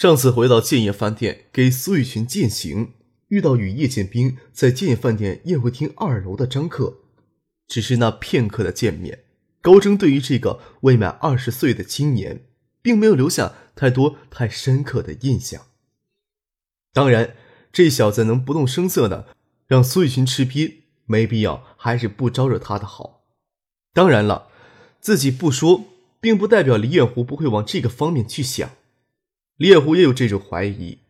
上次回到建业饭店给苏玉群践行，遇到与叶剑兵在建业饭店宴会厅二楼的张克，只是那片刻的见面，高征对于这个未满二十岁的青年，并没有留下太多太深刻的印象。当然，这小子能不动声色的让苏玉群吃瘪，没必要，还是不招惹他的好。当然了，自己不说，并不代表李远湖不会往这个方面去想。李远湖也有这种怀疑，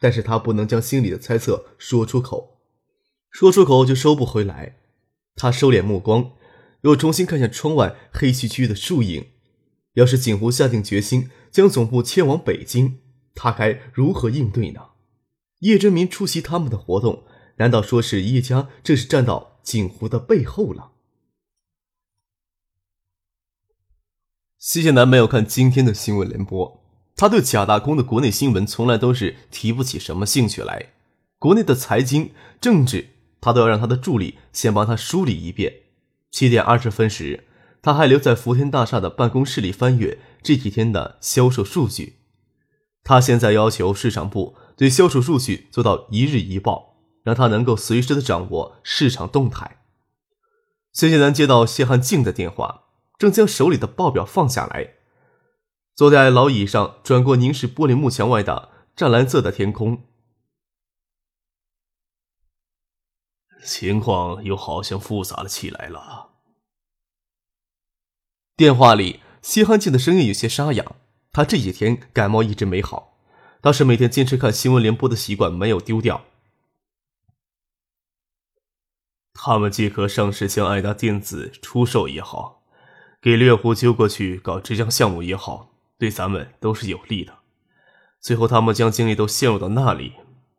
但是他不能将心里的猜测说出口，说出口就收不回来。他收敛目光，又重新看向窗外黑黢黢的树影。要是景湖下定决心将总部迁往北京，他该如何应对呢？叶真民出席他们的活动，难道说是叶家正是站到景湖的背后了？谢谢南没有看今天的新闻联播。他对贾大空的国内新闻从来都是提不起什么兴趣来，国内的财经、政治，他都要让他的助理先帮他梳理一遍。七点二十分时，他还留在福田大厦的办公室里翻阅这几天的销售数据。他现在要求市场部对销售数据做到一日一报，让他能够随时的掌握市场动态。谢谢南接到谢汉静的电话，正将手里的报表放下来。坐在老椅上，转过凝视玻璃幕墙外的湛蓝色的天空。情况又好像复杂了起来了。电话里，西汉静的声音有些沙哑。他这几天感冒一直没好，倒是每天坚持看新闻联播的习惯没有丢掉。他们既可上市将爱达电子出售也好，给猎户揪过去搞这项项目也好。对咱们都是有利的。最后，他们将精力都陷入到那里，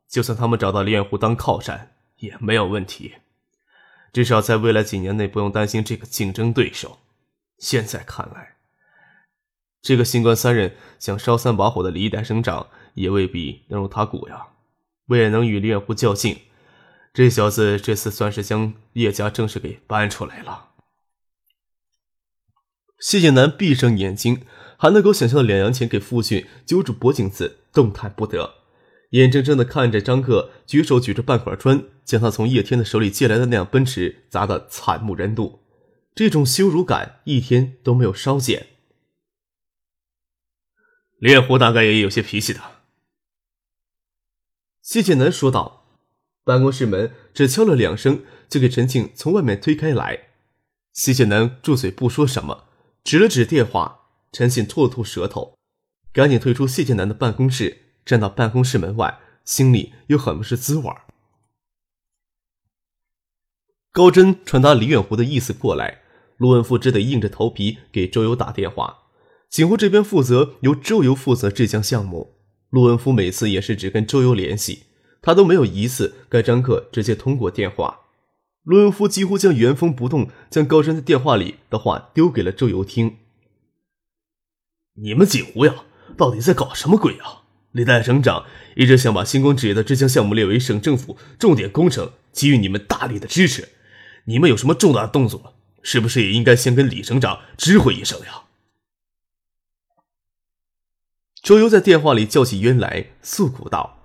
就算他们找到李远湖当靠山也没有问题。至少在未来几年内不用担心这个竞争对手。现在看来，这个新官三任想烧三把火的李代省长也未必能入他股呀。为了能与李远湖较劲，这小子这次算是将叶家正式给搬出来了。谢谢南闭上眼睛。还能够想象的两洋钱给父亲揪住脖颈子，动弹不得，眼睁睁的看着张克举手举着半块砖，将他从叶天的手里借来的那辆奔驰砸得惨不忍睹，这种羞辱感一天都没有稍减。烈虎大概也有些脾气的，谢剑南说道。办公室门只敲了两声，就给陈庆从外面推开来。谢剑南住嘴不说什么，指了指电话。陈信吐了吐舌头，赶紧退出谢剑南的办公室，站到办公室门外，心里又很不是滋味高真传达李远湖的意思过来，陆文富只得硬着头皮给周游打电话。景湖这边负责由周游负责这项项目，陆文夫每次也是只跟周游联系，他都没有一次跟张克直接通过电话。陆文夫几乎将原封不动将高真在电话里的话丢给了周游听。你们锦湖呀，到底在搞什么鬼啊？李代省长一直想把星光纸业的这项项目列为省政府重点工程，给予你们大力的支持。你们有什么重大的动作，是不是也应该先跟李省长知会一声呀？周游在电话里叫起冤来，诉苦道：“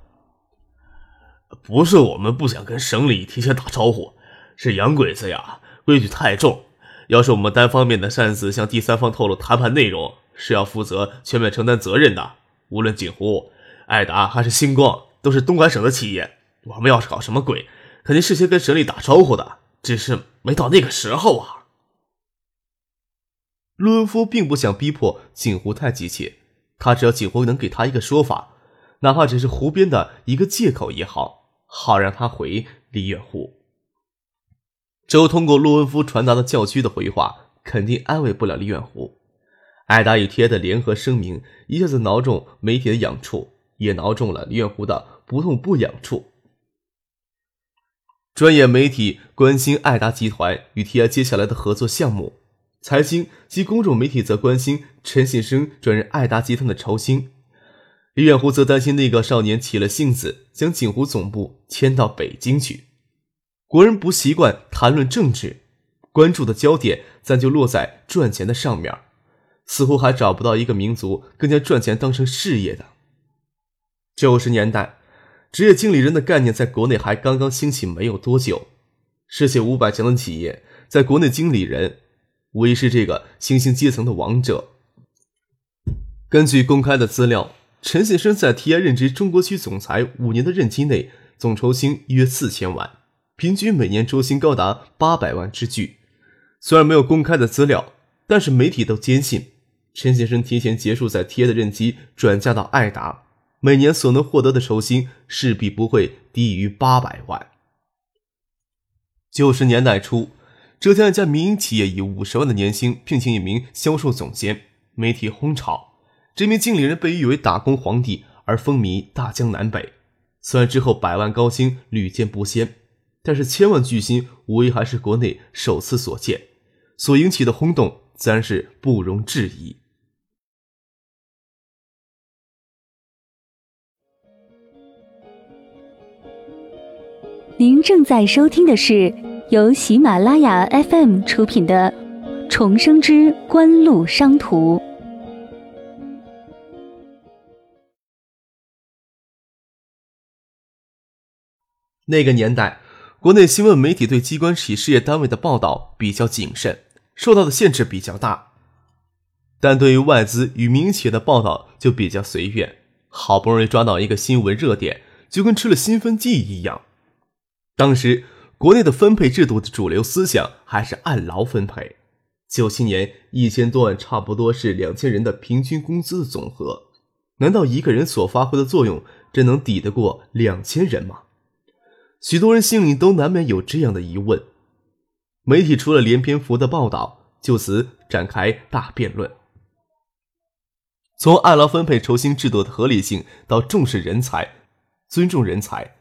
不是我们不想跟省里提前打招呼，是洋鬼子呀，规矩太重。要是我们单方面的擅自向第三方透露谈判内容。”是要负责全面承担责任的。无论锦湖、爱达还是星光，都是东莞省的企业。我们要是搞什么鬼，肯定事先跟省里打招呼的，只是没到那个时候啊。陆恩夫并不想逼迫锦湖太急切，他只要锦湖能给他一个说法，哪怕只是湖边的一个借口也好，好让他回李远湖。周通过陆恩夫传达的教区的回话，肯定安慰不了李远湖。艾达与 TI 的联合声明一下子挠中媒体的痒处，也挠中了李远湖的不痛不痒处。专业媒体关心艾达集团与 TI 接下来的合作项目，财经及公众媒体则关心陈信生转任艾达集团的超星。李远湖则担心那个少年起了性子，将锦湖总部迁到北京去。国人不习惯谈论政治，关注的焦点咱就落在赚钱的上面，似乎还找不到一个民族更加赚钱当成事业的。九十年代。职业经理人的概念在国内还刚刚兴起没有多久，世界五百强的企业在国内经理人无疑是这个新兴阶层的王者。根据公开的资料，陈先生在 TI 任职中国区总裁五年的任期内，总酬薪约四千万，平均每年周薪高达八百万之巨。虽然没有公开的资料，但是媒体都坚信，陈先生提前结束在 TI 的任期，转嫁到爱达。每年所能获得的酬薪势必不会低于八百万。九十年代初，浙江一家民营企业以五十万的年薪聘请一名销售总监，媒体轰炒，这名经理人被誉为“打工皇帝”而风靡大江南北。虽然之后百万高薪屡见不鲜，但是千万巨薪无疑还是国内首次所见，所引起的轰动自然是不容置疑。您正在收听的是由喜马拉雅 FM 出品的《重生之官路商途》。那个年代，国内新闻媒体对机关企事业单位的报道比较谨慎，受到的限制比较大；但对于外资与民企业的报道就比较随便。好不容易抓到一个新闻热点，就跟吃了兴奋剂一样。当时国内的分配制度的主流思想还是按劳分配。九七年一千多万，差不多是两千人的平均工资的总和。难道一个人所发挥的作用真能抵得过两千人吗？许多人心里都难免有这样的疑问。媒体除了连篇幅的报道，就此展开大辩论。从按劳分配酬薪制度的合理性到重视人才、尊重人才。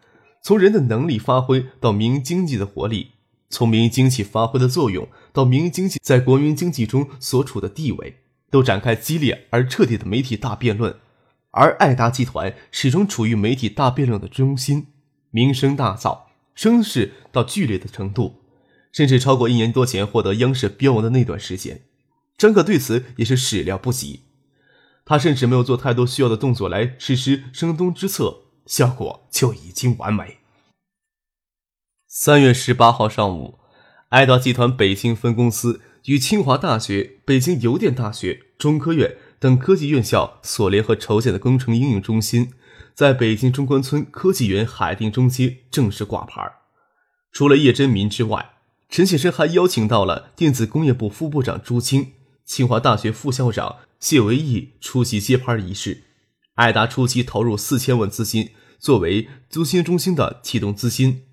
从人的能力发挥到民营经济的活力，从民营经济发挥的作用到民营经济在国民经济中所处的地位，都展开激烈而彻底的媒体大辩论。而爱达集团始终处于媒体大辩论的中心，名声大噪，声势到剧烈的程度，甚至超过一年多前获得央视标王的那段时间。张可对此也是始料不及，他甚至没有做太多需要的动作来实施声东之策。效果就已经完美。三月十八号上午，爱达集团北京分公司与清华大学、北京邮电大学、中科院等科技院校所联合筹建的工程应用中心，在北京中关村科技园海淀中街正式挂牌。除了叶真民之外，陈先生还邀请到了电子工业部副部长朱清、清华大学副校长谢维义出席揭牌仪式。爱达初期投入四千万资金作为租金中心的启动资金，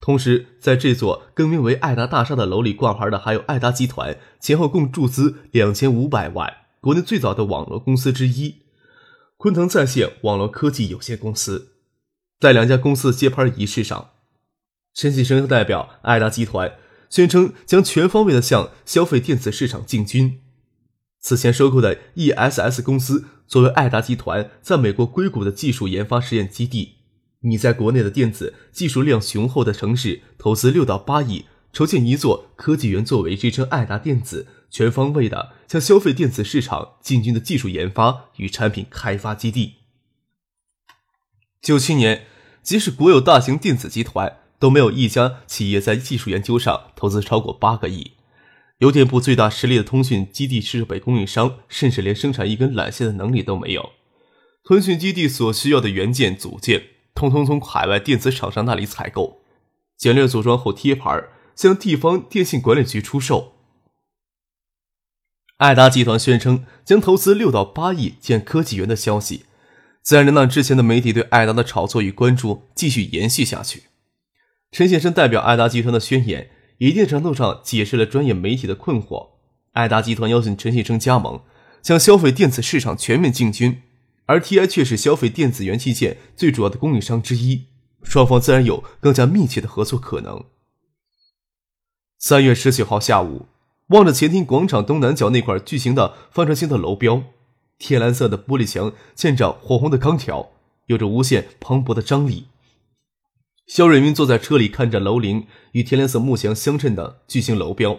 同时在这座更名为爱达大厦的楼里挂牌的还有爱达集团，前后共注资两千五百万。国内最早的网络公司之一——昆腾在线网络科技有限公司，在两家公司的揭牌仪式上，陈启生代表爱达集团宣称将全方位的向消费电子市场进军。此前收购的 ESS 公司作为爱达集团在美国硅谷的技术研发实验基地，你在国内的电子技术量雄厚的城市投资六到八亿，筹建一座科技园，作为支撑爱达电子全方位的向消费电子市场进军的技术研发与产品开发基地。九七年，即使国有大型电子集团，都没有一家企业在技术研究上投资超过八个亿。邮电部最大实力的通讯基地设备供应商，甚至连生产一根缆线的能力都没有。通讯基地所需要的元件组件，通通从海外电子厂商那里采购，简略组装后贴牌，向地方电信管理局出售。爱达集团宣称将投资六到八亿建科技园的消息，自然能让之前的媒体对爱达的炒作与关注继续延续下去。陈先生代表爱达集团的宣言。一定程度上解释了专业媒体的困惑。爱达集团邀请陈信生加盟，向消费电子市场全面进军，而 TI 却是消费电子元器件最主要的供应商之一。双方自然有更加密切的合作可能。三月十九号下午，望着前厅广场东南角那块巨型的帆船形的楼标，天蓝色的玻璃墙嵌着火红的钢条，有着无限磅礴的张力。肖瑞明坐在车里，看着楼龄与天蓝色木墙相衬的巨型楼标，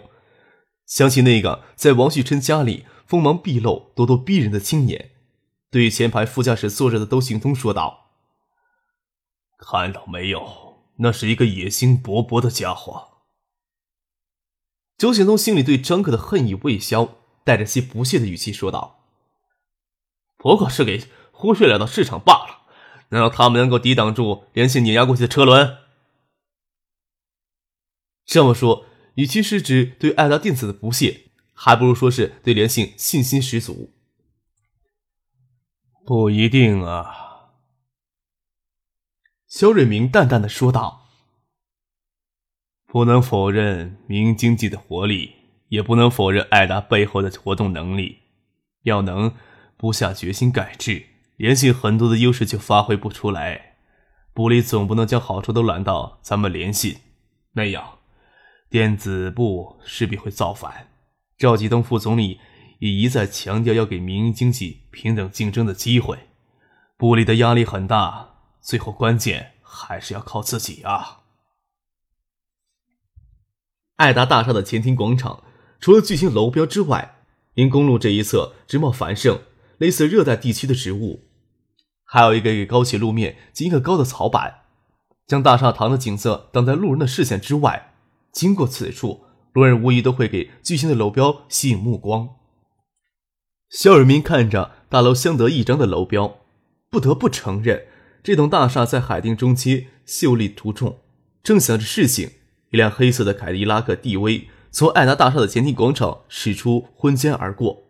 想起那个在王旭琛家里锋芒毕露、咄咄逼人的青年，对前排副驾驶坐着的窦行东说道：“看到没有，那是一个野心勃勃的家伙。”周行东心里对张克的恨意未消，带着些不屑的语气说道：“不过是给忽视了的市场罢了，难道他们能够抵挡住连续碾压过去的车轮？”这么说，与其是指对爱达电子的不屑，还不如说是对联信信心十足。不一定啊，肖瑞明淡淡的说道。不能否认民营经济的活力，也不能否认爱达背后的活动能力。要能不下决心改制，联信很多的优势就发挥不出来。部里总不能将好处都揽到咱们联信，那样电子部势必会造反。赵继东副总理也一再强调要给民营经济平等竞争的机会，部里的压力很大。最后关键还是要靠自己啊！爱达大厦的前厅广场，除了巨型楼标之外，因公路这一侧植茂繁盛，类似热带地区的植物，还有一个个高起路面及一个高的草板，将大厦堂的景色挡在路人的视线之外。经过此处，路人无疑都会给巨型的楼标吸引目光。肖尔明看着大楼相得益彰的楼标，不得不承认，这栋大厦在海淀中街秀丽出众。正想着事情。一辆黑色的凯迪拉克 DV 从爱达大厦的前厅广场驶出，昏间而过。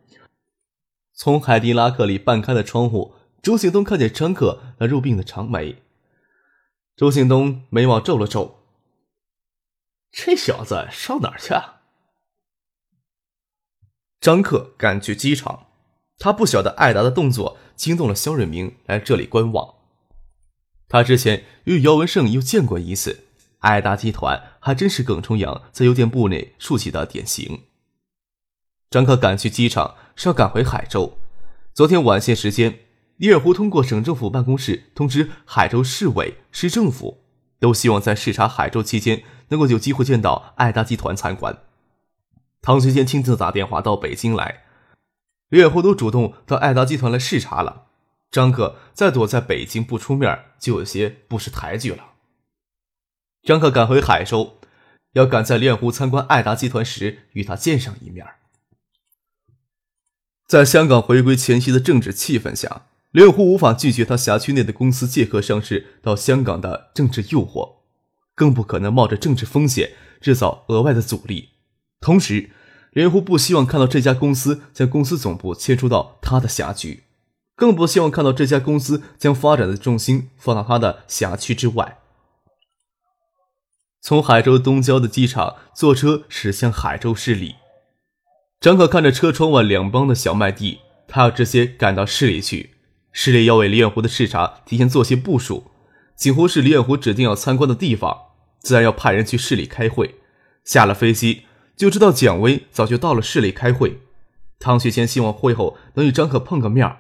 从凯迪拉克里半开的窗户，周行东看见张克那入鬓的长眉。周行东眉毛皱了皱：“这小子上哪儿去？”张克赶去机场，他不晓得艾达的动作惊动了肖瑞明来这里观望。他之前与姚文胜又见过一次。艾达集团还真是耿崇阳在邮电部内竖起的典型。张克赶去机场是要赶回海州。昨天晚些时间，李尔湖通过省政府办公室通知海州市委、市政府，都希望在视察海州期间能够有机会见到爱达集团参观。唐学谦亲自打电话到北京来，李尔湖都主动到爱达集团来视察了。张克再躲在北京不出面，就有些不识抬举了。张克赶回海州，要赶在莲湖参观爱达集团时与他见上一面。在香港回归前夕的政治气氛下，莲湖无法拒绝他辖区内的公司借壳上市到香港的政治诱惑，更不可能冒着政治风险制造额外的阻力。同时，莲湖不希望看到这家公司将公司总部迁出到他的辖区，更不希望看到这家公司将发展的重心放到他的辖区之外。从海州东郊的机场坐车驶向海州市里，张可看着车窗外两帮的小麦地，他要直接赶到市里去。市里要为李远湖的视察提前做些部署，几乎是李远湖指定要参观的地方，自然要派人去市里开会。下了飞机就知道蒋威早就到了市里开会。汤学谦希望会后能与张可碰个面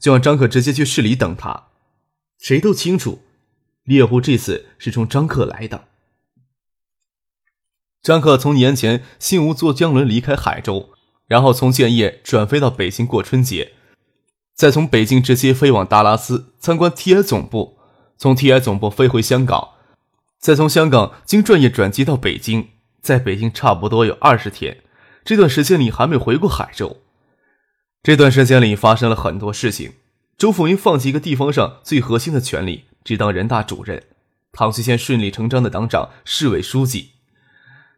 就让张可直接去市里等他。谁都清楚，李远湖这次是冲张克来的。张克从年前信吴坐江轮离开海州，然后从建业转飞到北京过春节，再从北京直接飞往达拉斯参观 TI 总部，从 TI 总部飞回香港，再从香港经转业转机到北京，在北京差不多有二十天。这段时间里还没回过海州。这段时间里发生了很多事情。周凤英放弃一个地方上最核心的权利，只当人大主任。唐学谦顺理成章的当上市委书记。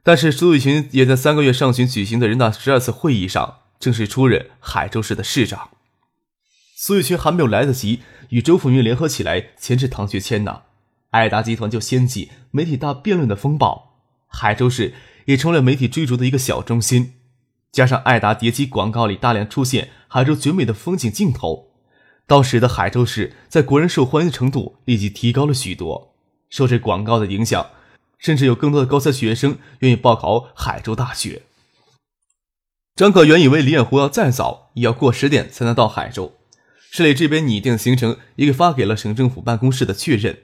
但是苏玉群也在三个月上旬举行的人大十二次会议上正式出任海州市的市长。苏玉群还没有来得及与周凤云联合起来牵制唐学谦呢，爱达集团就掀起媒体大辩论的风暴，海州市也成了媒体追逐的一个小中心。加上爱达叠机广告里大量出现海州绝美的风景镜头，到时的海州市在国人受欢迎程度立即提高了许多。受这广告的影响，甚至有更多的高三学生愿意报考海州大学。张可原以为李远湖要再早，也要过十点才能到海州。市里这边拟定行程，也给发给了省政府办公室的确认。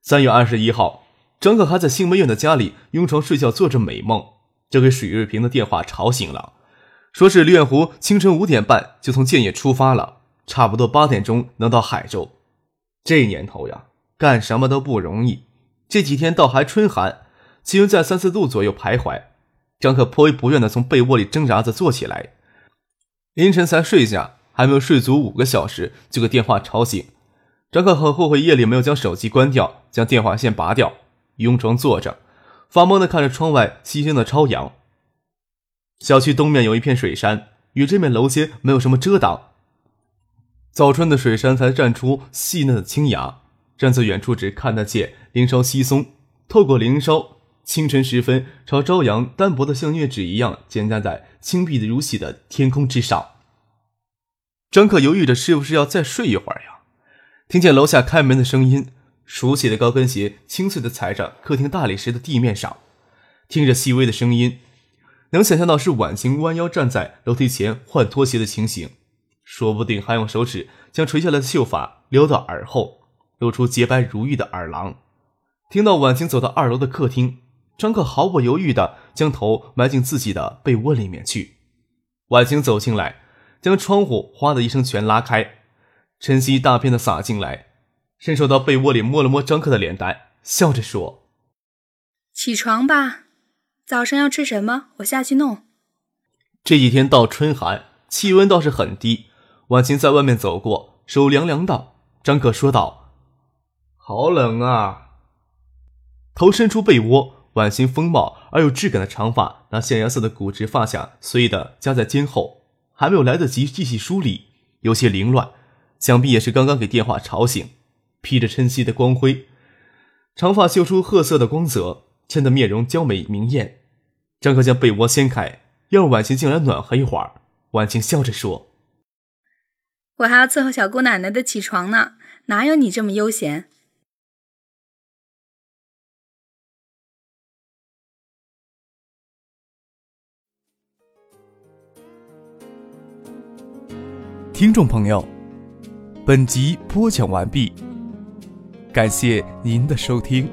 三月二十一号，张可还在新梅院的家里拥床睡觉，做着美梦，就给水瑞平的电话吵醒了，说是李远湖清晨五点半就从建业出发了，差不多八点钟能到海州。这年头呀，干什么都不容易。这几天倒还春寒，气温在三四度左右徘徊。张可颇为不愿地从被窝里挣扎着坐起来，凌晨才睡下，还没有睡足五个小时，就给电话吵醒。张可很后悔夜里没有将手机关掉，将电话线拔掉，拥床坐着，发懵地看着窗外西升的朝阳。小区东面有一片水杉，与这面楼间没有什么遮挡，早春的水杉才绽出细嫩的青芽。站在远处，只看得见林梢稀松，透过林梢。清晨时分，朝朝阳单薄的像月纸一样，简单在青碧如洗的天空之上。张克犹豫着是不是要再睡一会儿呀？听见楼下开门的声音，熟悉的高跟鞋清脆的踩着客厅大理石的地面上，听着细微的声音，能想象到是婉晴弯腰站在楼梯前换拖鞋的情形，说不定还用手指将垂下来的秀发撩到耳后，露出洁白如玉的耳廊。听到婉晴走到二楼的客厅。张克毫不犹豫地将头埋进自己的被窝里面去。婉晴走进来，将窗户哗的一声全拉开，晨曦大片的洒进来，伸手到被窝里摸了摸张克的脸蛋，笑着说：“起床吧，早上要吃什么？我下去弄。”这几天到春寒，气温倒是很低。婉晴在外面走过，手凉凉的。张克说道：“好冷啊！”头伸出被窝。婉晴丰茂而有质感的长发，那象牙色的骨质发卡随意的夹在肩后，还没有来得及细细梳理，有些凌乱，想必也是刚刚给电话吵醒。披着晨曦的光辉，长发绣出褐色的光泽，衬得面容娇美明艳。张克将被窝掀开，要让婉晴进来暖和一会儿。婉晴笑着说：“我还要伺候小姑奶奶的起床呢，哪有你这么悠闲？”听众朋友，本集播讲完毕，感谢您的收听。